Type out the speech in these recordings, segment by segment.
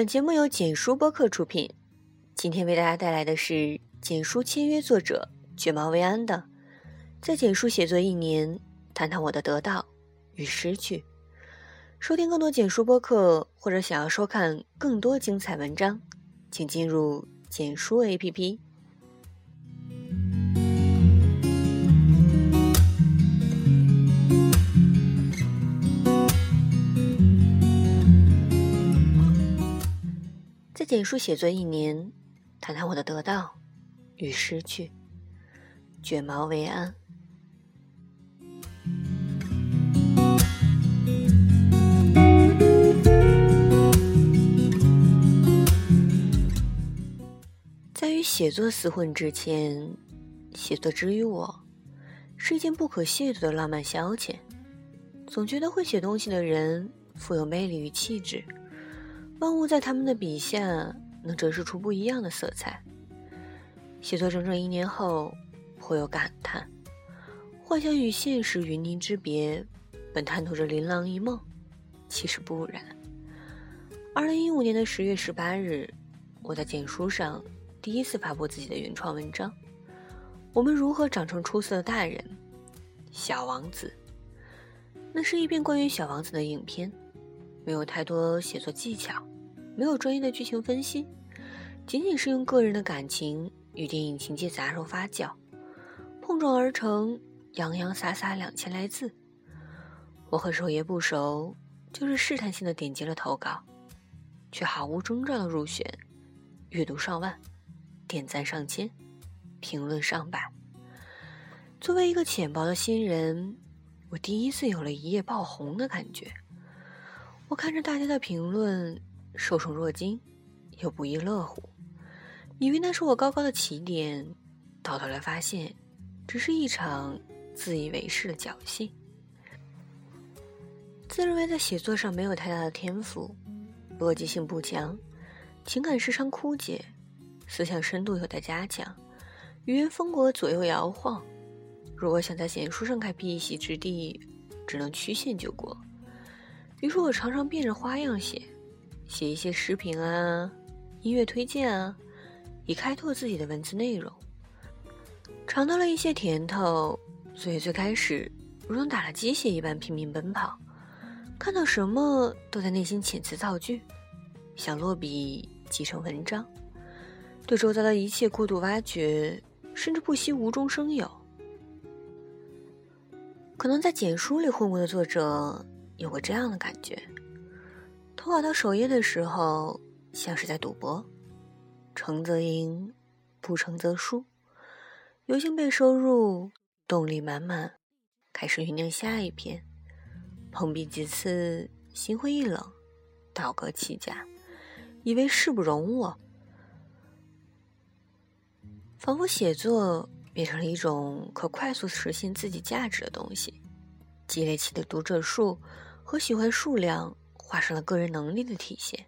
本节目由简书播客出品。今天为大家带来的是简书签约作者卷毛维安的《在简书写作一年，谈谈我的得到与失去》。收听更多简书播客，或者想要收看更多精彩文章，请进入简书 APP。简书写作一年，谈谈我的得到与失去。卷毛为安。在与写作厮混之前，写作之于我是一件不可亵渎的浪漫消遣。总觉得会写东西的人富有魅力与气质。万物在他们的笔下能折射出不一样的色彩。写作整整一年后，颇有感叹：幻想与现实云泥之别，本贪图着琳琅一梦，其实不然。二零一五年的十月十八日，我在简书上第一次发布自己的原创文章：我们如何长成出色的大人？小王子。那是一篇关于小王子的影片，没有太多写作技巧。没有专业的剧情分析，仅仅是用个人的感情与电影情节杂糅发酵，碰撞而成洋洋洒洒两千来字。我和首页不熟，就是试探性的点击了投稿，却毫无征兆的入选，阅读上万，点赞上千，评论上百。作为一个浅薄的新人，我第一次有了一夜爆红的感觉。我看着大家的评论。受宠若惊，又不亦乐乎，以为那是我高高的起点，到头来发现，只是一场自以为是的侥幸。自认为在写作上没有太大的天赋，逻辑性不强，情感时常枯竭，思想深度有待加强，语言风格左右摇晃。如果想在简书上开辟一席之地，只能曲线救国。于是我常常变着花样写。写一些视频啊，音乐推荐啊，以开拓自己的文字内容。尝到了一些甜头，所以最开始如同打了鸡血一般拼命奔跑，看到什么都在内心遣词造句，想落笔集成文章，对周遭的一切过度挖掘，甚至不惜无中生有。可能在简书里混过的作者有过这样的感觉。投稿到首页的时候，像是在赌博，成则赢，不成则输。有幸被收入，动力满满，开始酝酿下一篇。碰壁几次，心灰意冷，倒戈弃甲，以为事不容我，仿佛写作变成了一种可快速实现自己价值的东西，积累起的读者数和喜欢数量。画上了个人能力的体现。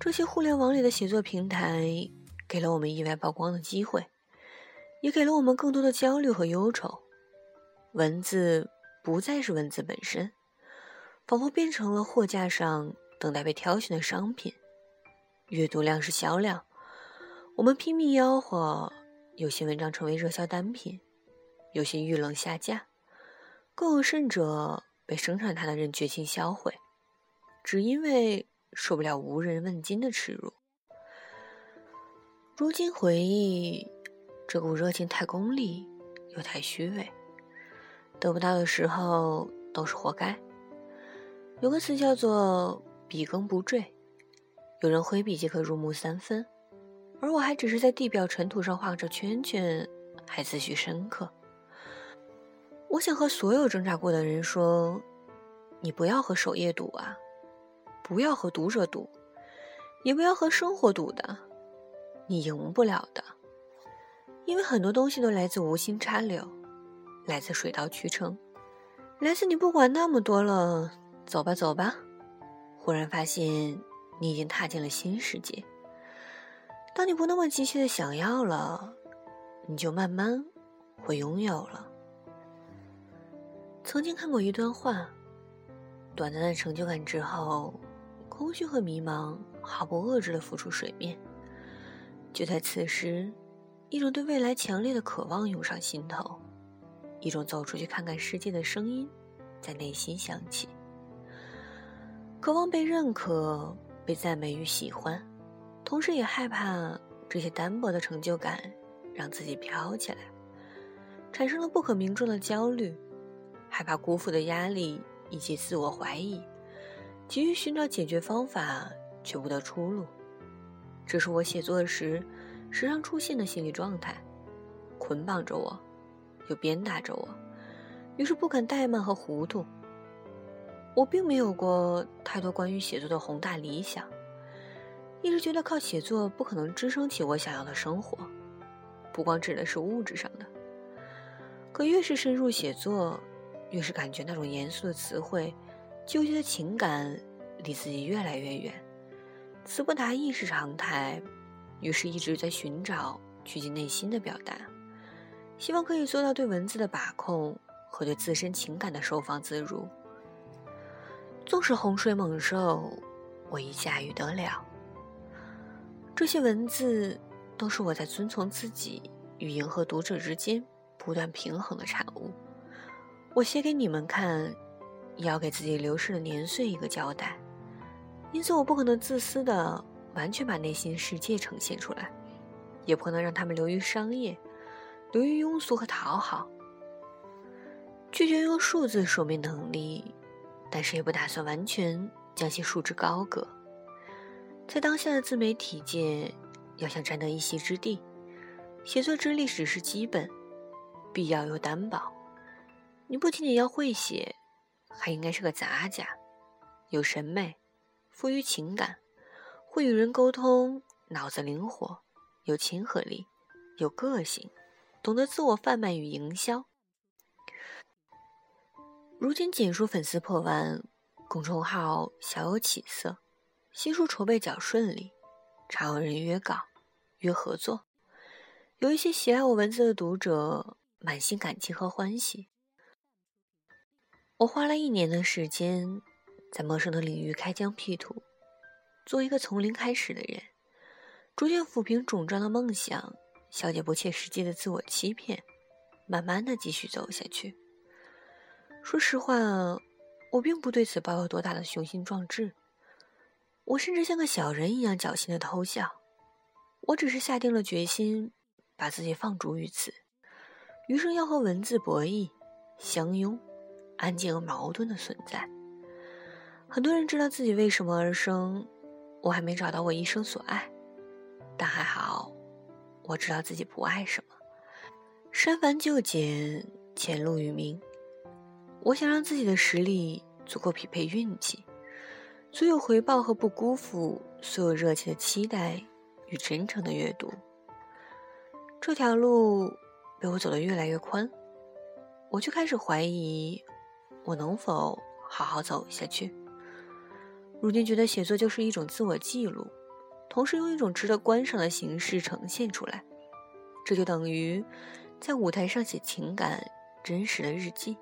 这些互联网里的写作平台，给了我们意外曝光的机会，也给了我们更多的焦虑和忧愁。文字不再是文字本身，仿佛变成了货架上等待被挑选的商品。阅读量是销量，我们拼命吆喝，有些文章成为热销单品，有些遇冷下架，更有甚者被生产它的人绝情销毁。只因为受不了无人问津的耻辱。如今回忆，这股热情太功利，又太虚伪。得不到的时候都是活该。有个词叫做“笔耕不缀”，有人挥笔即可入木三分，而我还只是在地表尘土上画着圈圈，还自诩深刻。我想和所有挣扎过的人说：你不要和首页赌啊！不要和读者赌，也不要和生活赌的，你赢不了的。因为很多东西都来自无心插柳，来自水到渠成，来自你不管那么多了，走吧走吧。忽然发现你已经踏进了新世界。当你不那么急切的想要了，你就慢慢会拥有了。曾经看过一段话，短暂的成就感之后。空虚和迷茫毫不遏制地浮出水面。就在此时，一种对未来强烈的渴望涌上心头，一种走出去看看世界的声音在内心响起。渴望被认可、被赞美与喜欢，同时也害怕这些单薄的成就感让自己飘起来，产生了不可名状的焦虑，害怕辜负的压力以及自我怀疑，急于寻找解决方法却不得出路。这是我写作时时常出现的心理状态，捆绑着我，又鞭打着我，于是不肯怠慢和糊涂。我并没有过太多关于写作的宏大理想，一直觉得靠写作不可能支撑起我想要的生活，不光指的是物质上的。可越是深入写作，越是感觉那种严肃的词汇、纠结的情感离自己越来越远。词不达意是常态，于是一直在寻找趋近内心的表达，希望可以做到对文字的把控和对自身情感的收放自如。纵使洪水猛兽，我亦驾驭得了。这些文字都是我在遵从自己与迎合读者之间不断平衡的产物。我写给你们看，也要给自己流逝的年岁一个交代。因此，我不可能自私的完全把内心世界呈现出来，也不可能让他们流于商业，流于庸俗和讨好。拒绝用数字说明能力，但是也不打算完全将其束之高阁。在当下的自媒体界，要想占得一席之地，写作之力只是基本，必要又担保。你不仅仅要会写，还应该是个杂家，有审美。富于情感，会与人沟通，脑子灵活，有亲和力，有个性，懂得自我贩卖与营销。如今简书粉丝破万，公众号小有起色，新书筹备较顺利，常有人约稿、约合作，有一些喜爱我文字的读者满心感激和欢喜。我花了一年的时间。在陌生的领域开疆辟土，做一个从零开始的人，逐渐抚平肿胀的梦想，消解不切实际的自我欺骗，慢慢的继续走下去。说实话，我并不对此抱有多大的雄心壮志，我甚至像个小人一样侥幸的偷笑。我只是下定了决心，把自己放逐于此，余生要和文字博弈、相拥、安静而矛盾的存在。很多人知道自己为什么而生，我还没找到我一生所爱，但还好，我知道自己不爱什么。删繁就简，前路与明。我想让自己的实力足够匹配运气，足有回报和不辜负所有热切的期待与真诚的阅读。这条路被我走得越来越宽，我就开始怀疑，我能否好好走下去。如今觉得写作就是一种自我记录，同时用一种值得观赏的形式呈现出来，这就等于在舞台上写情感真实的日记。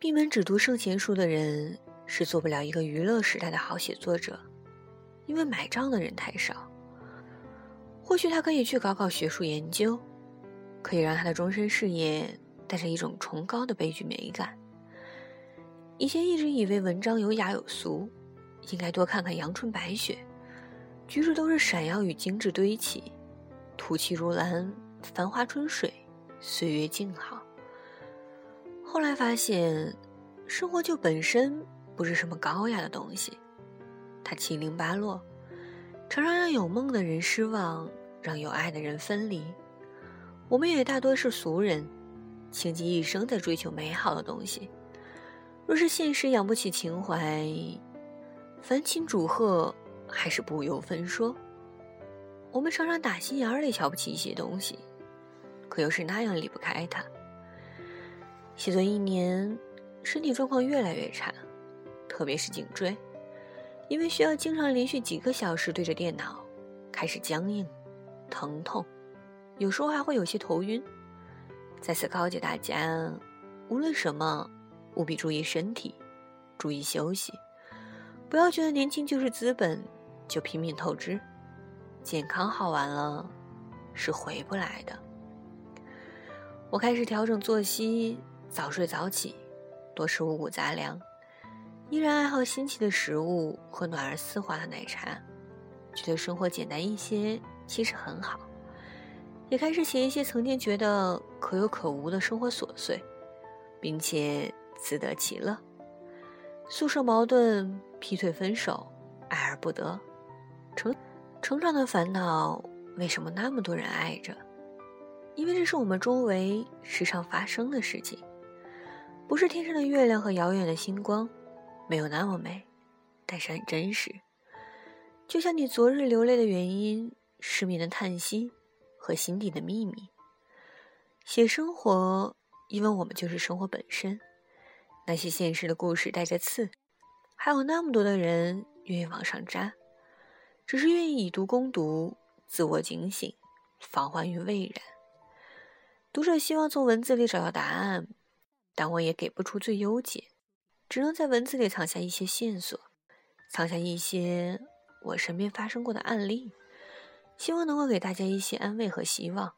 闭门只读圣贤书的人是做不了一个娱乐时代的好写作者，因为买账的人太少。或许他可以去搞搞学术研究，可以让他的终身事业带着一种崇高的悲剧美感。以前一直以为文章有雅有俗，应该多看看阳春白雪，举止都是闪耀与精致堆砌，吐气如兰，繁花春水，岁月静好。后来发现，生活就本身不是什么高雅的东西，它七零八落，常常让有梦的人失望，让有爱的人分离。我们也大多是俗人，倾尽一生在追求美好的东西。若是现实养不起情怀，凡亲祝贺还是不由分说。我们常常打心眼里瞧不起一些东西，可又是那样离不开它。写作一年，身体状况越来越差，特别是颈椎，因为需要经常连续几个小时对着电脑，开始僵硬、疼痛，有时候还会有些头晕。在此告诫大家，无论什么。务必注意身体，注意休息，不要觉得年轻就是资本，就拼命透支。健康好完了，是回不来的。我开始调整作息，早睡早起，多吃五谷杂粮，依然爱好新奇的食物和暖而丝滑的奶茶，觉得生活简单一些其实很好。也开始写一些曾经觉得可有可无的生活琐碎，并且自得其乐。宿舍矛盾、劈腿、分手、爱而不得，成成长的烦恼，为什么那么多人爱着？因为这是我们周围时常发生的事情，不是天上的月亮和遥远的星光，没有那么美，但是很真实。就像你昨日流泪的原因、失眠的叹息和心底的秘密。写生活，因为我们就是生活本身。那些现实的故事带着刺，还有那么多的人愿意往上扎，只是愿意以毒攻毒，自我警醒，防患于未然。读者希望从文字里找到答案，但我也给不出最优解，只能在文字里藏下一些线索，藏下一些我身边发生过的案例，希望能够给大家一些安慰和希望。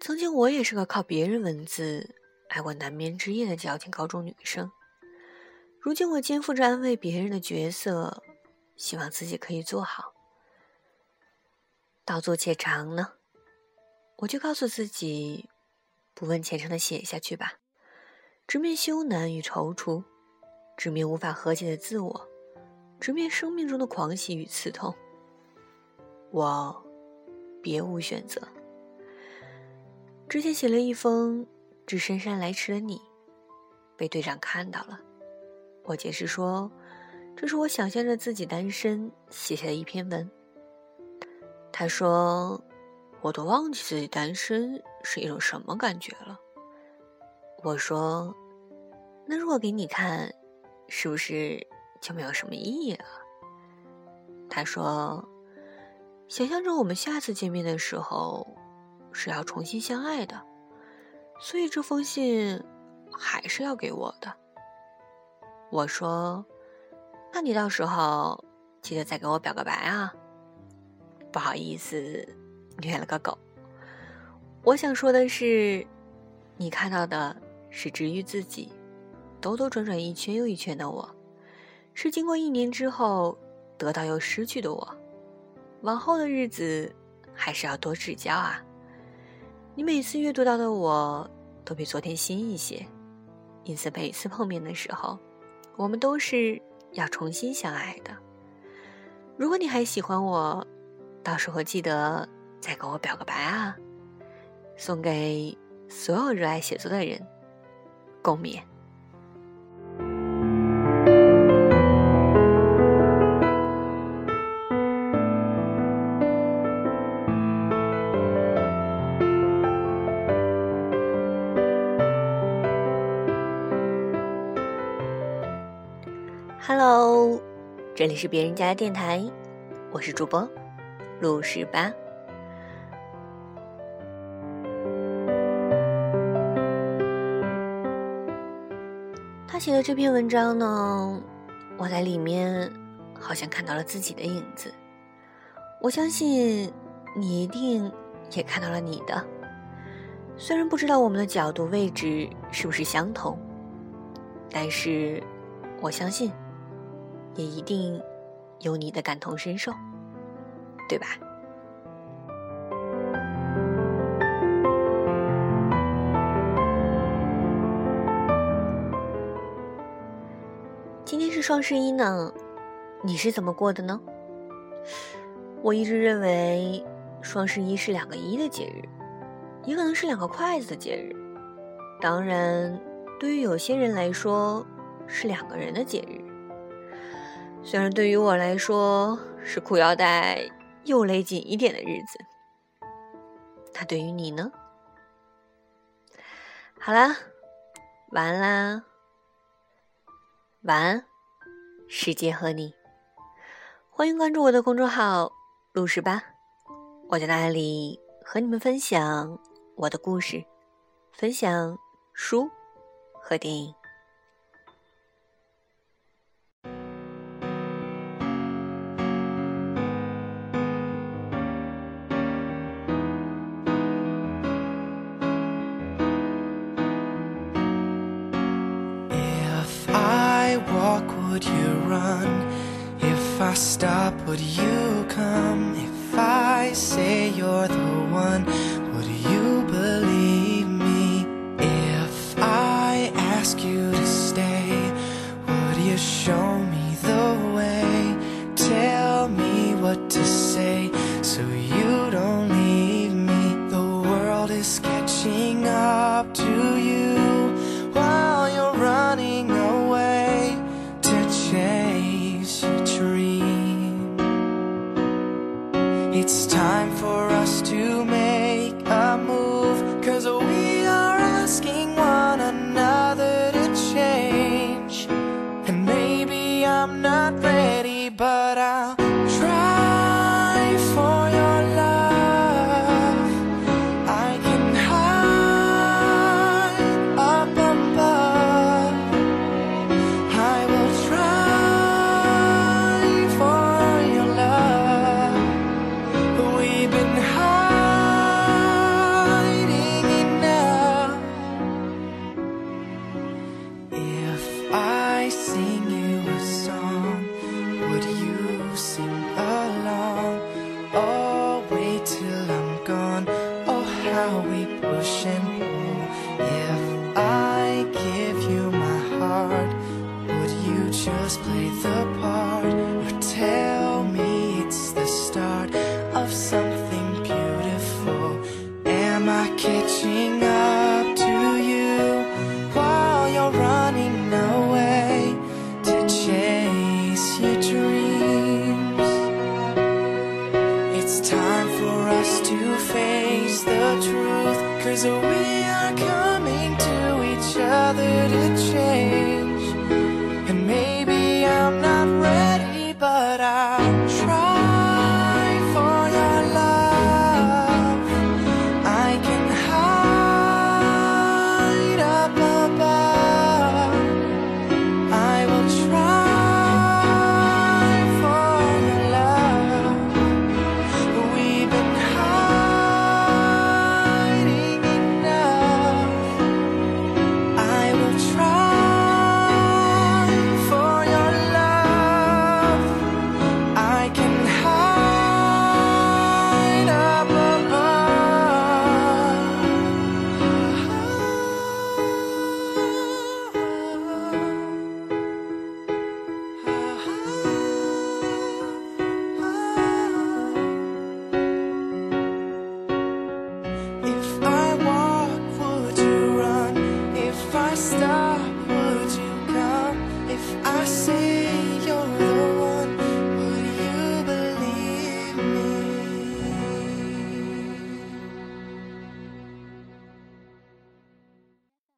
曾经我也是个靠别人文字。爱过难眠之夜的矫情高中女生，如今我肩负着安慰别人的角色，希望自己可以做好。道阻且长呢，我就告诉自己，不问前程的写下去吧。直面羞难与踌躇，直面无法和解的自我，直面生命中的狂喜与刺痛。我别无选择。之前写了一封。致姗姗来迟的你，被队长看到了。我解释说，这是我想象着自己单身写下的一篇文。他说，我都忘记自己单身是一种什么感觉了。我说，那如果给你看，是不是就没有什么意义了？他说，想象着我们下次见面的时候是要重新相爱的。所以这封信还是要给我的。我说：“那你到时候记得再给我表个白啊。”不好意思，虐了个狗。我想说的是，你看到的是治愈自己、兜兜转转一圈又一圈的我，是经过一年之后得到又失去的我。往后的日子还是要多指教啊。你每次阅读到的我，都比昨天新一些，因此每次碰面的时候，我们都是要重新相爱的。如果你还喜欢我，到时候记得再跟我表个白啊！送给所有热爱写作的人，共勉。这里是别人家的电台，我是主播陆十八。他写的这篇文章呢，我在里面好像看到了自己的影子。我相信你一定也看到了你的，虽然不知道我们的角度位置是不是相同，但是我相信。也一定有你的感同身受，对吧？今天是双十一呢，你是怎么过的呢？我一直认为双十一是两个一的节日，也可能是两个筷子的节日。当然，对于有些人来说，是两个人的节日。虽然对于我来说是裤腰带又勒紧一点的日子，那对于你呢？好啦，晚安啦，晚安，世界和你。欢迎关注我的公众号“陆十八”，我在那里和你们分享我的故事，分享书和电影。would you run? If I stop, would you come? If I say you're the one, would you believe me? If I ask you to stay, would you show me the way? Tell me what to say so you don't leave me. The world is catching up to side.